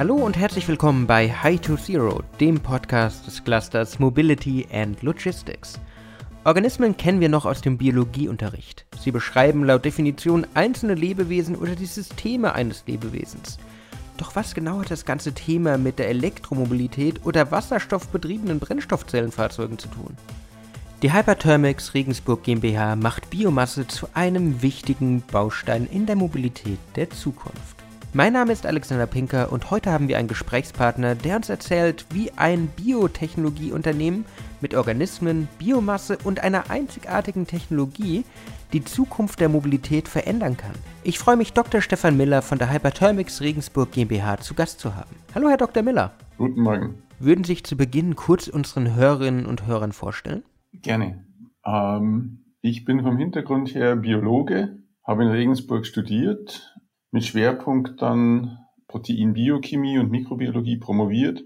Hallo und herzlich willkommen bei High to Zero, dem Podcast des Clusters Mobility and Logistics. Organismen kennen wir noch aus dem Biologieunterricht. Sie beschreiben laut Definition einzelne Lebewesen oder die Systeme eines Lebewesens. Doch was genau hat das ganze Thema mit der Elektromobilität oder wasserstoffbetriebenen Brennstoffzellenfahrzeugen zu tun? Die Hyperthermix Regensburg GmbH macht Biomasse zu einem wichtigen Baustein in der Mobilität der Zukunft. Mein Name ist Alexander Pinker und heute haben wir einen Gesprächspartner, der uns erzählt, wie ein Biotechnologieunternehmen mit Organismen, Biomasse und einer einzigartigen Technologie die Zukunft der Mobilität verändern kann. Ich freue mich, Dr. Stefan Miller von der Hyperthermix Regensburg GmbH zu Gast zu haben. Hallo, Herr Dr. Miller. Guten Morgen. Würden Sie sich zu Beginn kurz unseren Hörerinnen und Hörern vorstellen? Gerne. Ähm, ich bin vom Hintergrund her Biologe, habe in Regensburg studiert, mit Schwerpunkt dann Proteinbiochemie und Mikrobiologie promoviert,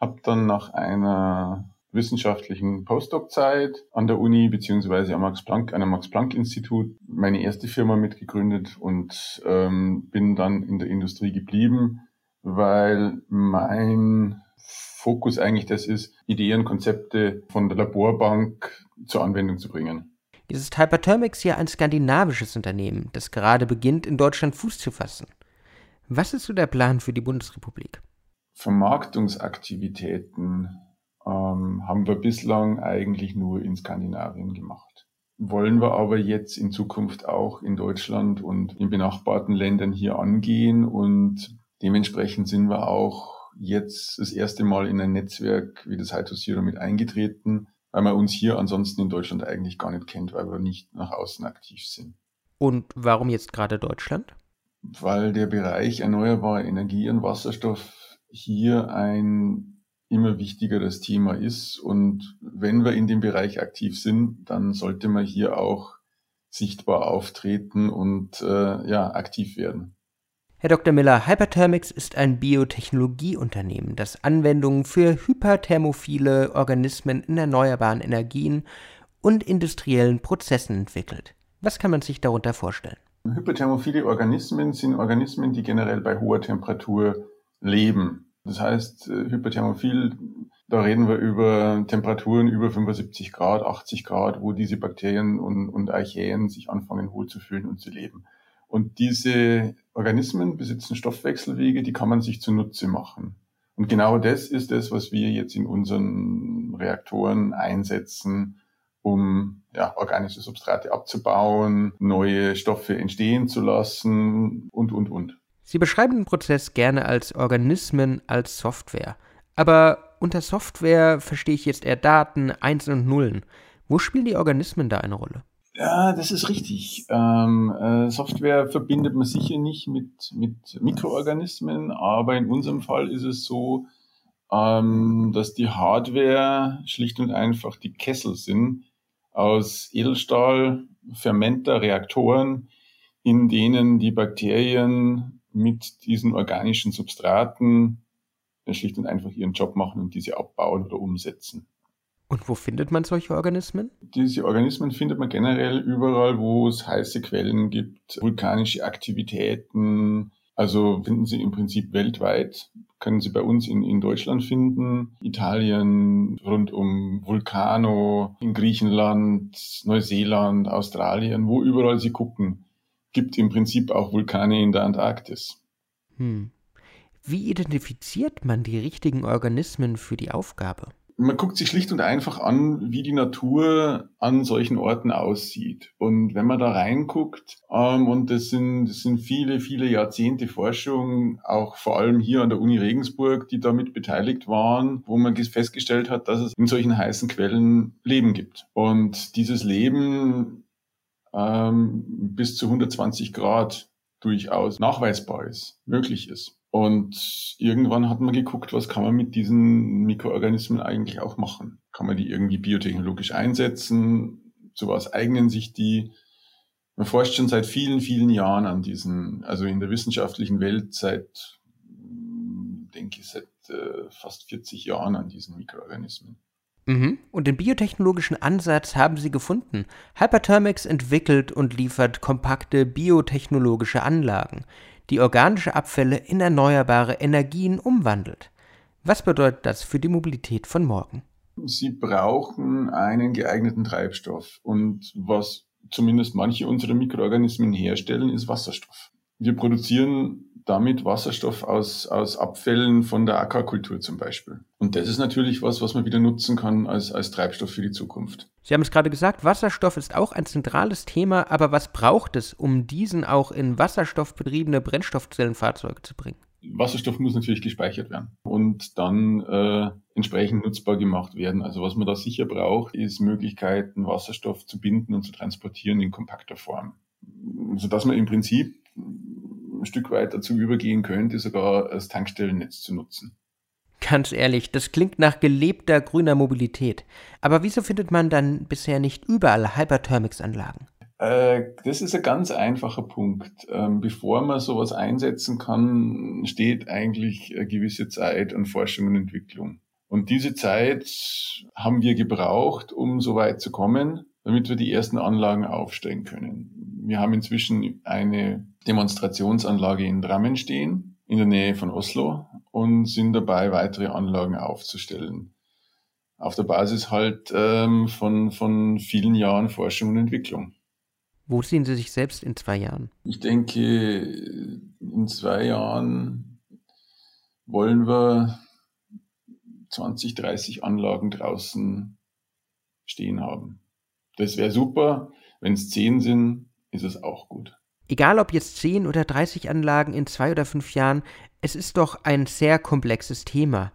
habe dann nach einer wissenschaftlichen Postdoc-Zeit an der Uni beziehungsweise am Max Planck, einem Max-Planck-Institut meine erste Firma mitgegründet und ähm, bin dann in der Industrie geblieben, weil mein Fokus eigentlich das ist, Ideen, Konzepte von der Laborbank zur Anwendung zu bringen. Jetzt ist Hyperthermix ja ein skandinavisches Unternehmen, das gerade beginnt, in Deutschland Fuß zu fassen. Was ist so der Plan für die Bundesrepublik? Vermarktungsaktivitäten ähm, haben wir bislang eigentlich nur in Skandinavien gemacht. Wollen wir aber jetzt in Zukunft auch in Deutschland und in benachbarten Ländern hier angehen und dementsprechend sind wir auch jetzt das erste Mal in ein Netzwerk wie das High to Zero mit eingetreten, weil man uns hier ansonsten in Deutschland eigentlich gar nicht kennt, weil wir nicht nach außen aktiv sind. Und warum jetzt gerade Deutschland? Weil der Bereich erneuerbare Energie und Wasserstoff hier ein immer wichtigeres Thema ist. Und wenn wir in dem Bereich aktiv sind, dann sollte man hier auch sichtbar auftreten und äh, ja, aktiv werden. Herr Dr. Miller, Hyperthermix ist ein Biotechnologieunternehmen, das Anwendungen für hyperthermophile Organismen in erneuerbaren Energien und industriellen Prozessen entwickelt. Was kann man sich darunter vorstellen? Hyperthermophile Organismen sind Organismen, die generell bei hoher Temperatur leben. Das heißt, äh, hyperthermophil, da reden wir über Temperaturen über 75 Grad, 80 Grad, wo diese Bakterien und, und Archaeen sich anfangen wohl zu fühlen und zu leben. Und diese Organismen besitzen Stoffwechselwege, die kann man sich zunutze machen. Und genau das ist es, was wir jetzt in unseren Reaktoren einsetzen, um ja, organische Substrate abzubauen, neue Stoffe entstehen zu lassen und, und, und. Sie beschreiben den Prozess gerne als Organismen, als Software. Aber unter Software verstehe ich jetzt eher Daten, Einsen und Nullen. Wo spielen die Organismen da eine Rolle? Ja, das ist richtig. Ähm, äh, Software verbindet man sicher nicht mit, mit Mikroorganismen, aber in unserem Fall ist es so, ähm, dass die Hardware schlicht und einfach die Kessel sind aus Edelstahl, Fermenter, Reaktoren, in denen die Bakterien mit diesen organischen Substraten schlicht und einfach ihren Job machen und diese abbauen oder umsetzen. Und wo findet man solche Organismen? Diese Organismen findet man generell überall, wo es heiße Quellen gibt, vulkanische Aktivitäten. Also finden Sie im Prinzip weltweit. Können Sie bei uns in, in Deutschland finden, Italien, rund um Vulcano, in Griechenland, Neuseeland, Australien, wo überall Sie gucken, gibt im Prinzip auch Vulkane in der Antarktis. Hm. Wie identifiziert man die richtigen Organismen für die Aufgabe? Man guckt sich schlicht und einfach an, wie die Natur an solchen Orten aussieht. Und wenn man da reinguckt, ähm, und das sind, das sind viele, viele Jahrzehnte Forschung, auch vor allem hier an der Uni Regensburg, die damit beteiligt waren, wo man festgestellt hat, dass es in solchen heißen Quellen Leben gibt. Und dieses Leben ähm, bis zu 120 Grad durchaus nachweisbar ist, möglich ist. Und irgendwann hat man geguckt, was kann man mit diesen Mikroorganismen eigentlich auch machen? Kann man die irgendwie biotechnologisch einsetzen? Zu was eignen sich die? Man forscht schon seit vielen, vielen Jahren an diesen, also in der wissenschaftlichen Welt seit, denke ich, seit äh, fast 40 Jahren an diesen Mikroorganismen. Mhm. Und den biotechnologischen Ansatz haben sie gefunden. Hyperthermix entwickelt und liefert kompakte biotechnologische Anlagen. Die organische Abfälle in erneuerbare Energien umwandelt. Was bedeutet das für die Mobilität von morgen? Sie brauchen einen geeigneten Treibstoff. Und was zumindest manche unserer Mikroorganismen herstellen, ist Wasserstoff. Wir produzieren damit Wasserstoff aus, aus Abfällen von der Aquakultur zum Beispiel. Und das ist natürlich was, was man wieder nutzen kann als, als Treibstoff für die Zukunft. Sie haben es gerade gesagt, Wasserstoff ist auch ein zentrales Thema, aber was braucht es, um diesen auch in wasserstoffbetriebene Brennstoffzellenfahrzeuge zu bringen? Wasserstoff muss natürlich gespeichert werden und dann äh, entsprechend nutzbar gemacht werden. Also was man da sicher braucht, ist Möglichkeiten, Wasserstoff zu binden und zu transportieren in kompakter Form. Sodass man im Prinzip ein Stück weit dazu übergehen könnte, sogar das Tankstellennetz zu nutzen. Ganz ehrlich, das klingt nach gelebter grüner Mobilität. Aber wieso findet man dann bisher nicht überall Hyperthermix-Anlagen? Äh, das ist ein ganz einfacher Punkt. Ähm, bevor man sowas einsetzen kann, steht eigentlich eine gewisse Zeit an Forschung und Entwicklung. Und diese Zeit haben wir gebraucht, um so weit zu kommen, damit wir die ersten Anlagen aufstellen können. Wir haben inzwischen eine Demonstrationsanlage in Drammen stehen, in der Nähe von Oslo, und sind dabei, weitere Anlagen aufzustellen. Auf der Basis halt ähm, von, von vielen Jahren Forschung und Entwicklung. Wo sehen Sie sich selbst in zwei Jahren? Ich denke, in zwei Jahren wollen wir 20, 30 Anlagen draußen stehen haben. Das wäre super. Wenn es zehn sind, ist es auch gut. Egal ob jetzt 10 oder 30 Anlagen in zwei oder fünf Jahren, es ist doch ein sehr komplexes Thema.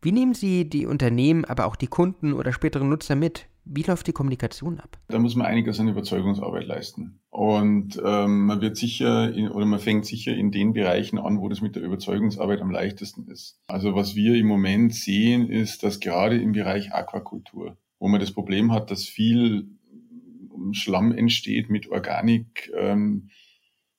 Wie nehmen Sie die Unternehmen, aber auch die Kunden oder späteren Nutzer mit? Wie läuft die Kommunikation ab? Da muss man einiges an Überzeugungsarbeit leisten. Und ähm, man wird sicher in, oder man fängt sicher in den Bereichen an, wo das mit der Überzeugungsarbeit am leichtesten ist. Also was wir im Moment sehen, ist, dass gerade im Bereich Aquakultur, wo man das Problem hat, dass viel Schlamm entsteht mit Organik, ähm,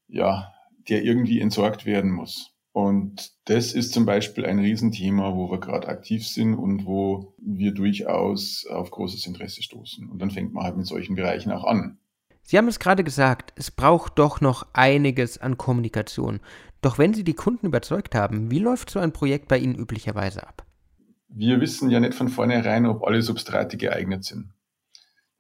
ja, der irgendwie entsorgt werden muss. Und das ist zum Beispiel ein Riesenthema, wo wir gerade aktiv sind und wo wir durchaus auf großes Interesse stoßen. Und dann fängt man halt mit solchen Bereichen auch an. Sie haben es gerade gesagt, es braucht doch noch einiges an Kommunikation. Doch wenn Sie die Kunden überzeugt haben, wie läuft so ein Projekt bei Ihnen üblicherweise ab? Wir wissen ja nicht von vornherein, ob alle Substrate geeignet sind.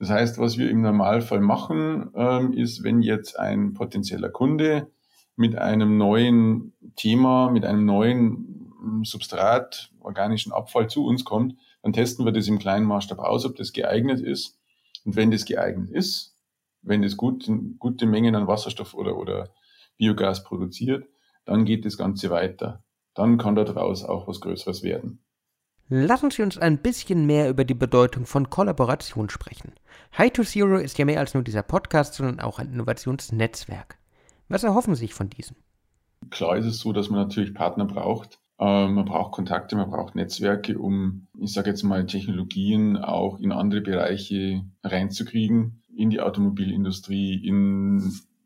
Das heißt, was wir im Normalfall machen, ähm, ist, wenn jetzt ein potenzieller Kunde mit einem neuen Thema, mit einem neuen hm, Substrat, organischen Abfall zu uns kommt, dann testen wir das im kleinen Maßstab aus, ob das geeignet ist. Und wenn das geeignet ist, wenn das gut, gute Mengen an Wasserstoff oder, oder Biogas produziert, dann geht das Ganze weiter. Dann kann daraus auch was Größeres werden. Lassen Sie uns ein bisschen mehr über die Bedeutung von Kollaboration sprechen. High to Zero ist ja mehr als nur dieser Podcast, sondern auch ein Innovationsnetzwerk. Was erhoffen Sie sich von diesem? Klar ist es so, dass man natürlich Partner braucht. Ähm, man braucht Kontakte, man braucht Netzwerke, um, ich sage jetzt mal, Technologien auch in andere Bereiche reinzukriegen, in die Automobilindustrie, in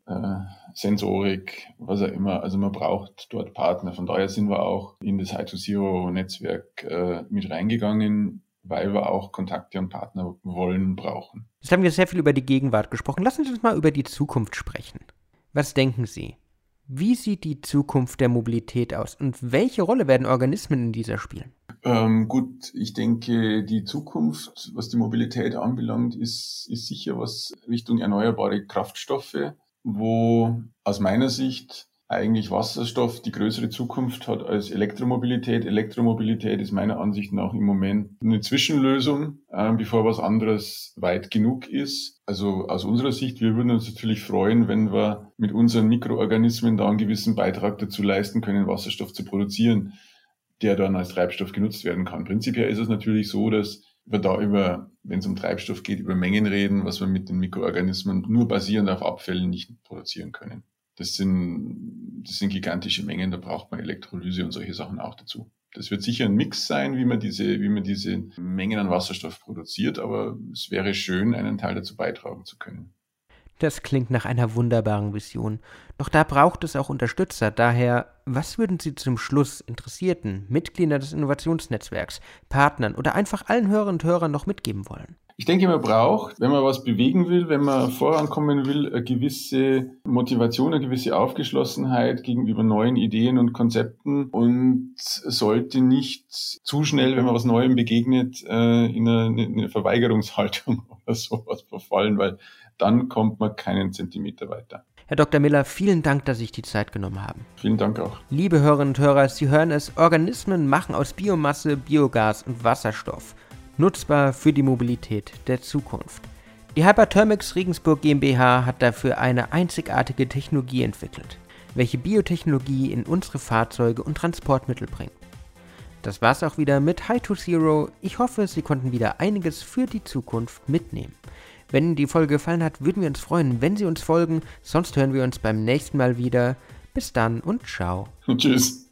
äh, Sensorik, was auch immer. Also man braucht dort Partner. Von daher sind wir auch in das High-to-Zero-Netzwerk äh, mit reingegangen, weil wir auch Kontakte und Partner wollen, brauchen. Jetzt haben wir sehr viel über die Gegenwart gesprochen. Lassen Sie uns mal über die Zukunft sprechen. Was denken Sie? Wie sieht die Zukunft der Mobilität aus und welche Rolle werden Organismen in dieser spielen? Ähm, gut, ich denke, die Zukunft, was die Mobilität anbelangt, ist, ist sicher was Richtung erneuerbare Kraftstoffe, wo aus meiner Sicht eigentlich Wasserstoff die größere Zukunft hat als Elektromobilität. Elektromobilität ist meiner Ansicht nach im Moment eine Zwischenlösung, äh, bevor was anderes weit genug ist. Also aus unserer Sicht, wir würden uns natürlich freuen, wenn wir mit unseren Mikroorganismen da einen gewissen Beitrag dazu leisten können, Wasserstoff zu produzieren, der dann als Treibstoff genutzt werden kann. Prinzipiell ist es natürlich so, dass wir da über, wenn es um Treibstoff geht, über Mengen reden, was wir mit den Mikroorganismen nur basierend auf Abfällen nicht produzieren können. Das sind, das sind gigantische Mengen, da braucht man Elektrolyse und solche Sachen auch dazu. Das wird sicher ein Mix sein, wie man diese, wie man diese Mengen an Wasserstoff produziert, aber es wäre schön, einen Teil dazu beitragen zu können. Das klingt nach einer wunderbaren Vision. Doch da braucht es auch Unterstützer. Daher, was würden Sie zum Schluss Interessierten, Mitgliedern des Innovationsnetzwerks, Partnern oder einfach allen Hörerinnen und Hörern noch mitgeben wollen? Ich denke, man braucht, wenn man was bewegen will, wenn man vorankommen will, eine gewisse Motivation, eine gewisse Aufgeschlossenheit gegenüber neuen Ideen und Konzepten und sollte nicht zu schnell, wenn man was Neuem begegnet, äh, in eine, in eine Verweigerungshaltung oder sowas verfallen, weil dann kommt man keinen Zentimeter weiter. Herr Dr. Miller, vielen Dank, dass Sie sich die Zeit genommen haben. Vielen Dank auch. Liebe Hörerinnen und Hörer, Sie hören es, Organismen machen aus Biomasse Biogas und Wasserstoff, nutzbar für die Mobilität der Zukunft. Die Hyperthermix Regensburg GmbH hat dafür eine einzigartige Technologie entwickelt, welche Biotechnologie in unsere Fahrzeuge und Transportmittel bringt. Das war's auch wieder mit High to Zero. Ich hoffe, Sie konnten wieder einiges für die Zukunft mitnehmen. Wenn die Folge gefallen hat, würden wir uns freuen, wenn Sie uns folgen. Sonst hören wir uns beim nächsten Mal wieder. Bis dann und ciao. Tschüss.